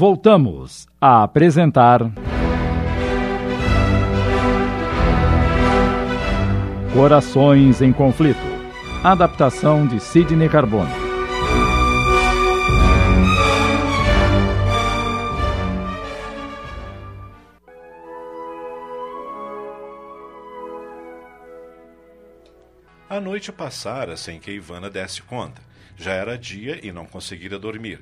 Voltamos a apresentar. Corações em Conflito. Adaptação de Sidney Carbone. A noite passara sem que Ivana desse conta. Já era dia e não conseguira dormir.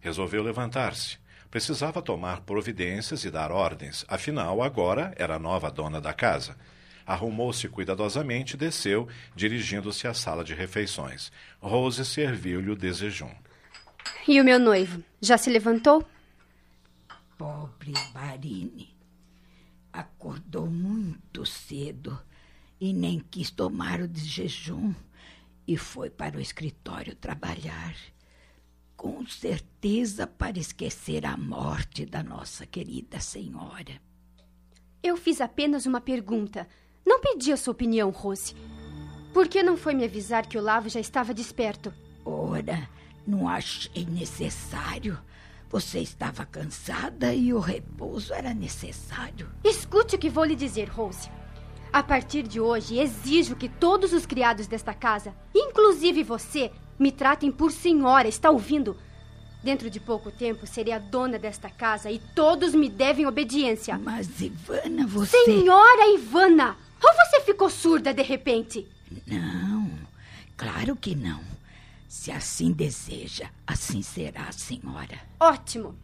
Resolveu levantar-se. Precisava tomar providências e dar ordens, afinal, agora era a nova dona da casa. Arrumou-se cuidadosamente e desceu, dirigindo-se à sala de refeições. Rose serviu-lhe o desejum. E o meu noivo? Já se levantou? Pobre Barine. Acordou muito cedo e nem quis tomar o desjejum e foi para o escritório trabalhar com certeza para esquecer a morte da nossa querida senhora. Eu fiz apenas uma pergunta. Não pedi a sua opinião, Rose. Por que não foi me avisar que o Lavo já estava desperto? Ora, não achei necessário. Você estava cansada e o repouso era necessário. Escute o que vou lhe dizer, Rose. A partir de hoje, exijo que todos os criados desta casa, inclusive você, me tratem por senhora, está ouvindo? Dentro de pouco tempo serei a dona desta casa e todos me devem obediência. Mas, Ivana, você. Senhora Ivana! Ou você ficou surda de repente? Não, claro que não. Se assim deseja, assim será, senhora. Ótimo.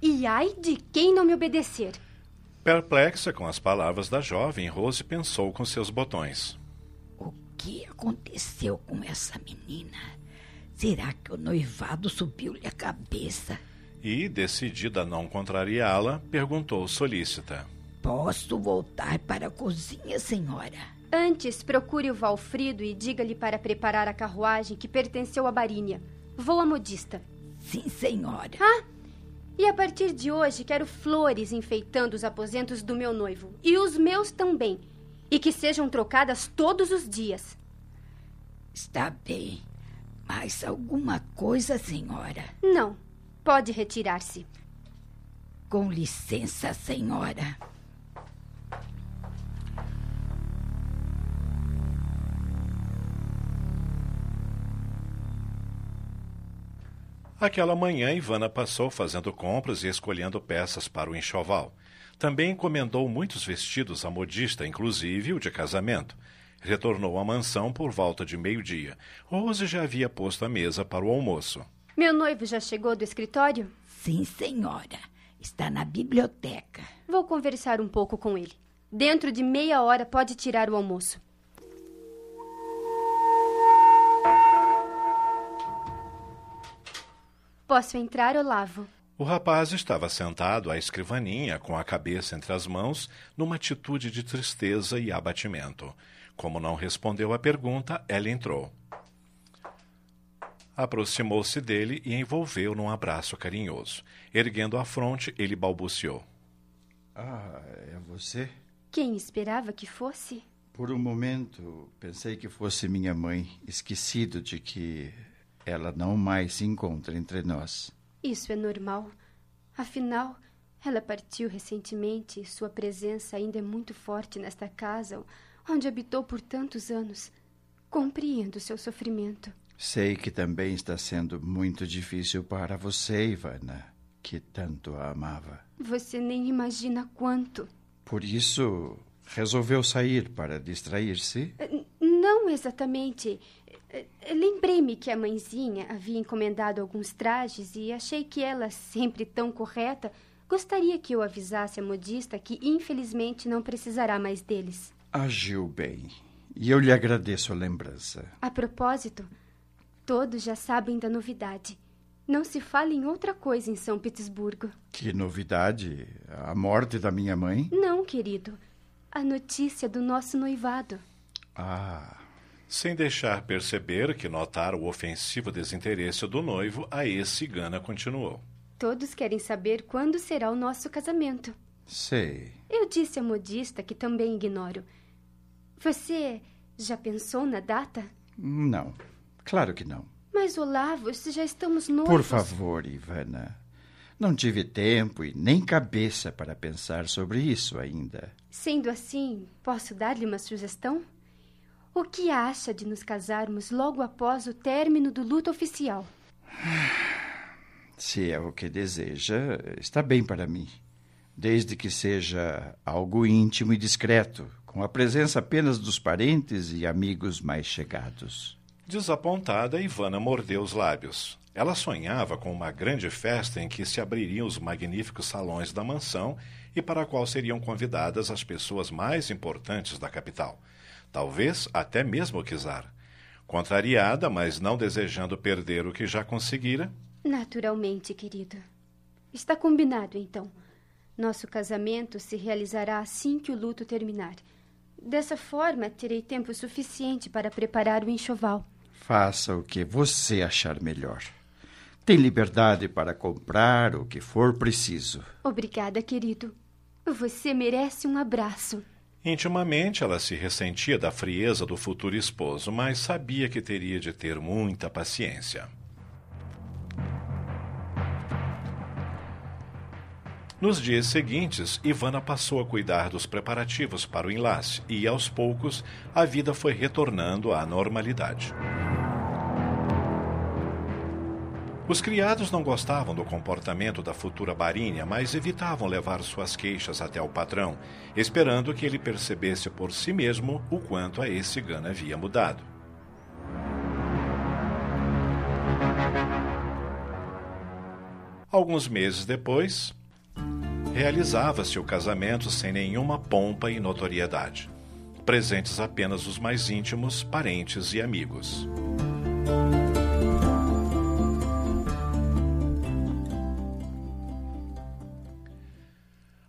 E ai de quem não me obedecer. Perplexa com as palavras da jovem, Rose pensou com seus botões. O que aconteceu com essa menina? Será que o noivado subiu-lhe a cabeça? E, decidida a não contrariá-la, perguntou solícita: Posso voltar para a cozinha, senhora? Antes, procure o Valfrido e diga-lhe para preparar a carruagem que pertenceu a Barínia. Vou à modista. Sim, senhora. Ah, e a partir de hoje quero flores enfeitando os aposentos do meu noivo. E os meus também. E que sejam trocadas todos os dias. Está bem. Mais alguma coisa, senhora? Não. Pode retirar-se. Com licença, senhora. Aquela manhã, Ivana passou fazendo compras e escolhendo peças para o enxoval. Também encomendou muitos vestidos à modista, inclusive o de casamento. Retornou à mansão por volta de meio-dia. Rose já havia posto a mesa para o almoço. Meu noivo já chegou do escritório? Sim, senhora. Está na biblioteca. Vou conversar um pouco com ele. Dentro de meia hora pode tirar o almoço. Posso entrar, Olavo? O rapaz estava sentado à escrivaninha, com a cabeça entre as mãos, numa atitude de tristeza e abatimento. Como não respondeu à pergunta, ela entrou. Aproximou-se dele e envolveu num abraço carinhoso. Erguendo a fronte, ele balbuciou. Ah, é você? Quem esperava que fosse? Por um momento, pensei que fosse minha mãe, esquecido de que ela não mais se encontra entre nós. Isso é normal. Afinal, ela partiu recentemente e sua presença ainda é muito forte nesta casa onde habitou por tantos anos. Compreendo seu sofrimento. Sei que também está sendo muito difícil para você, Ivana, que tanto a amava. Você nem imagina quanto. Por isso, resolveu sair para distrair-se? Não exatamente. Lembrei-me que a mãezinha havia encomendado alguns trajes e achei que ela, sempre tão correta, gostaria que eu avisasse a modista que infelizmente não precisará mais deles. Agiu bem. E eu lhe agradeço a lembrança. A propósito, todos já sabem da novidade. Não se fala em outra coisa em São Petersburgo. Que novidade? A morte da minha mãe? Não, querido. A notícia do nosso noivado. Ah. Sem deixar perceber que notara o ofensivo desinteresse do noivo, a ex-cigana continuou. Todos querem saber quando será o nosso casamento. Sei. Eu disse à modista que também ignoro. Você já pensou na data? Não. Claro que não. Mas, Olavo, se já estamos noivos... Por favor, Ivana. Não tive tempo e nem cabeça para pensar sobre isso ainda. Sendo assim, posso dar-lhe uma sugestão? O que acha de nos casarmos logo após o término do luto oficial? Se é o que deseja, está bem para mim. Desde que seja algo íntimo e discreto, com a presença apenas dos parentes e amigos mais chegados. Desapontada, Ivana mordeu os lábios. Ela sonhava com uma grande festa em que se abririam os magníficos salões da mansão e para a qual seriam convidadas as pessoas mais importantes da capital. Talvez até mesmo o Kizar. Contrariada, mas não desejando perder o que já conseguira. Naturalmente, querido. Está combinado, então. Nosso casamento se realizará assim que o luto terminar. Dessa forma, terei tempo suficiente para preparar o enxoval. Faça o que você achar melhor. Tem liberdade para comprar o que for preciso. Obrigada, querido. Você merece um abraço. Intimamente, ela se ressentia da frieza do futuro esposo, mas sabia que teria de ter muita paciência. Nos dias seguintes, Ivana passou a cuidar dos preparativos para o enlace e, aos poucos, a vida foi retornando à normalidade. Os criados não gostavam do comportamento da futura Barínia, mas evitavam levar suas queixas até o patrão, esperando que ele percebesse por si mesmo o quanto a esse Gana havia mudado. Alguns meses depois, realizava-se o casamento sem nenhuma pompa e notoriedade. Presentes apenas os mais íntimos, parentes e amigos.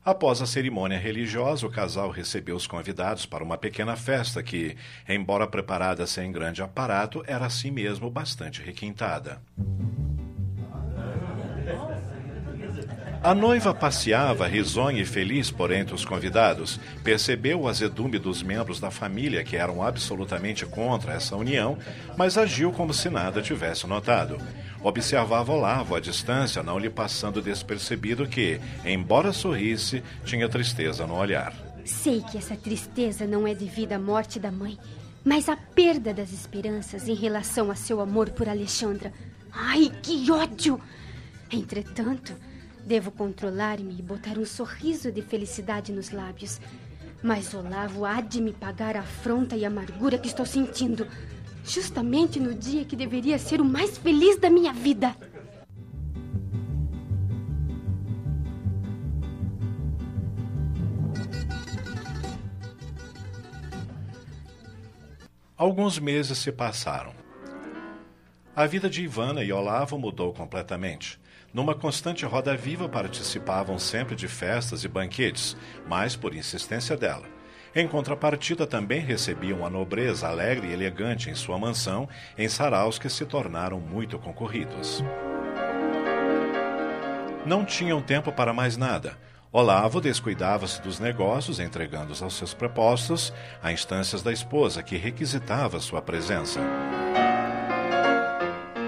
Após a cerimônia religiosa, o casal recebeu os convidados para uma pequena festa que, embora preparada sem grande aparato, era assim mesmo bastante requintada. A noiva passeava risonha e feliz por entre os convidados. Percebeu o azedume dos membros da família que eram absolutamente contra essa união, mas agiu como se nada tivesse notado. Observava Olavo à distância, não lhe passando despercebido que, embora sorrisse, tinha tristeza no olhar. Sei que essa tristeza não é devido à morte da mãe, mas à perda das esperanças em relação a seu amor por Alexandra. Ai, que ódio! Entretanto, Devo controlar-me e botar um sorriso de felicidade nos lábios. Mas Olavo há de me pagar a afronta e a amargura que estou sentindo, justamente no dia que deveria ser o mais feliz da minha vida. Alguns meses se passaram. A vida de Ivana e Olavo mudou completamente. Numa constante roda viva participavam sempre de festas e banquetes, mas por insistência dela. Em contrapartida, também recebiam a nobreza alegre e elegante em sua mansão, em saraus que se tornaram muito concorridos. Não tinham tempo para mais nada. Olavo descuidava-se dos negócios, entregando-os aos seus prepostos, a instâncias da esposa, que requisitava sua presença.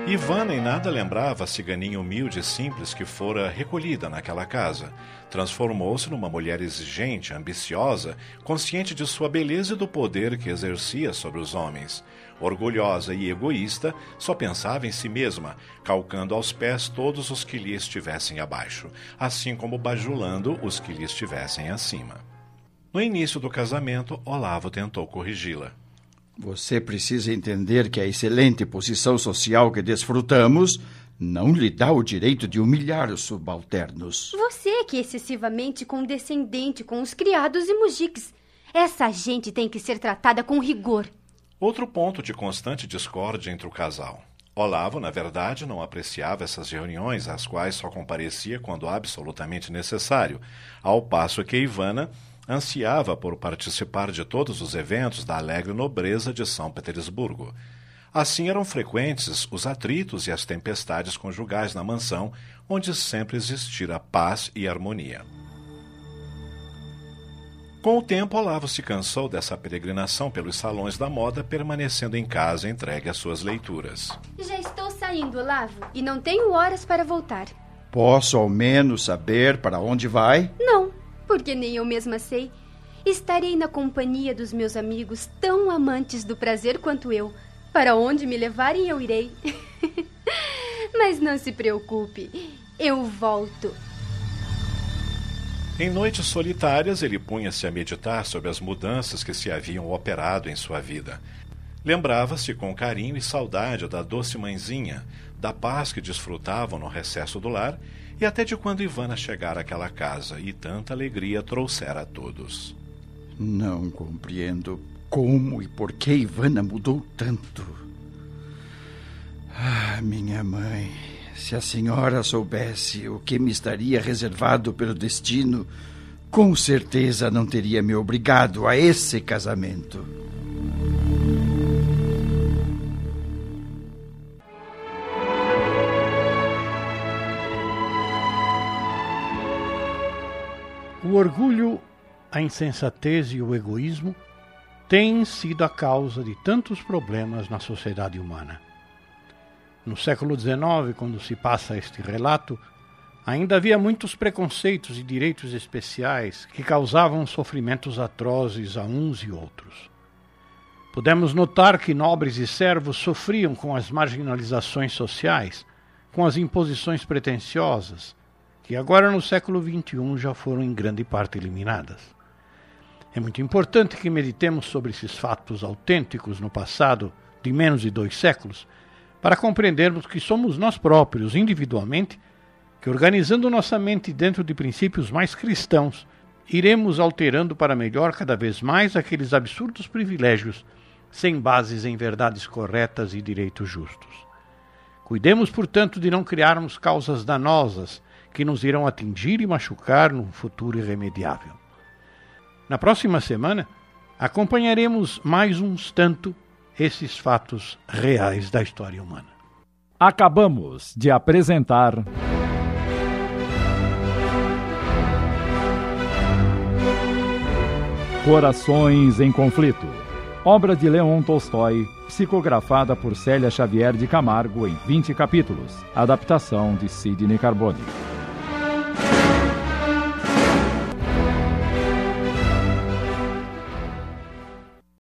Ivana em nada lembrava a ciganinha humilde e simples que fora recolhida naquela casa. Transformou-se numa mulher exigente, ambiciosa, consciente de sua beleza e do poder que exercia sobre os homens. Orgulhosa e egoísta, só pensava em si mesma, calcando aos pés todos os que lhe estivessem abaixo, assim como bajulando os que lhe estivessem acima. No início do casamento, Olavo tentou corrigi-la. Você precisa entender que a excelente posição social que desfrutamos não lhe dá o direito de humilhar os subalternos. Você que é excessivamente condescendente com os criados e mujiques. Essa gente tem que ser tratada com rigor. Outro ponto de constante discórdia entre o casal. Olavo, na verdade, não apreciava essas reuniões, às quais só comparecia quando absolutamente necessário, ao passo que Ivana ansiava por participar de todos os eventos da alegre nobreza de São Petersburgo. Assim eram frequentes os atritos e as tempestades conjugais na mansão, onde sempre existira paz e harmonia. Com o tempo, Olavo se cansou dessa peregrinação pelos salões da moda, permanecendo em casa entregue às suas leituras. Já estou saindo, Olavo, e não tenho horas para voltar. Posso ao menos saber para onde vai? Não, porque nem eu mesma sei. Estarei na companhia dos meus amigos tão amantes do prazer quanto eu. Para onde me levarem, eu irei. Mas não se preocupe, eu volto. Em noites solitárias, ele punha-se a meditar sobre as mudanças que se haviam operado em sua vida. Lembrava-se com carinho e saudade da doce mãezinha, da paz que desfrutavam no recesso do lar e até de quando Ivana chegara àquela casa e tanta alegria trouxera a todos. Não compreendo como e por que Ivana mudou tanto. Ah, minha mãe, se a senhora soubesse o que me estaria reservado pelo destino, com certeza não teria me obrigado a esse casamento. O orgulho, a insensatez e o egoísmo têm sido a causa de tantos problemas na sociedade humana. No século XIX, quando se passa este relato, ainda havia muitos preconceitos e direitos especiais que causavam sofrimentos atrozes a uns e outros. Podemos notar que nobres e servos sofriam com as marginalizações sociais, com as imposições pretensiosas, que agora no século XXI já foram em grande parte eliminadas. É muito importante que meditemos sobre esses fatos autênticos no passado de menos de dois séculos, para compreendermos que somos nós próprios, individualmente, que organizando nossa mente dentro de princípios mais cristãos, iremos alterando para melhor cada vez mais aqueles absurdos privilégios sem bases em verdades corretas e direitos justos. Cuidemos, portanto, de não criarmos causas danosas que nos irão atingir e machucar no futuro irremediável. Na próxima semana, acompanharemos mais uns tanto esses fatos reais da história humana. Acabamos de apresentar. Corações em Conflito. Obra de Leon Tolstói, psicografada por Célia Xavier de Camargo em 20 capítulos. Adaptação de Sidney Carbone.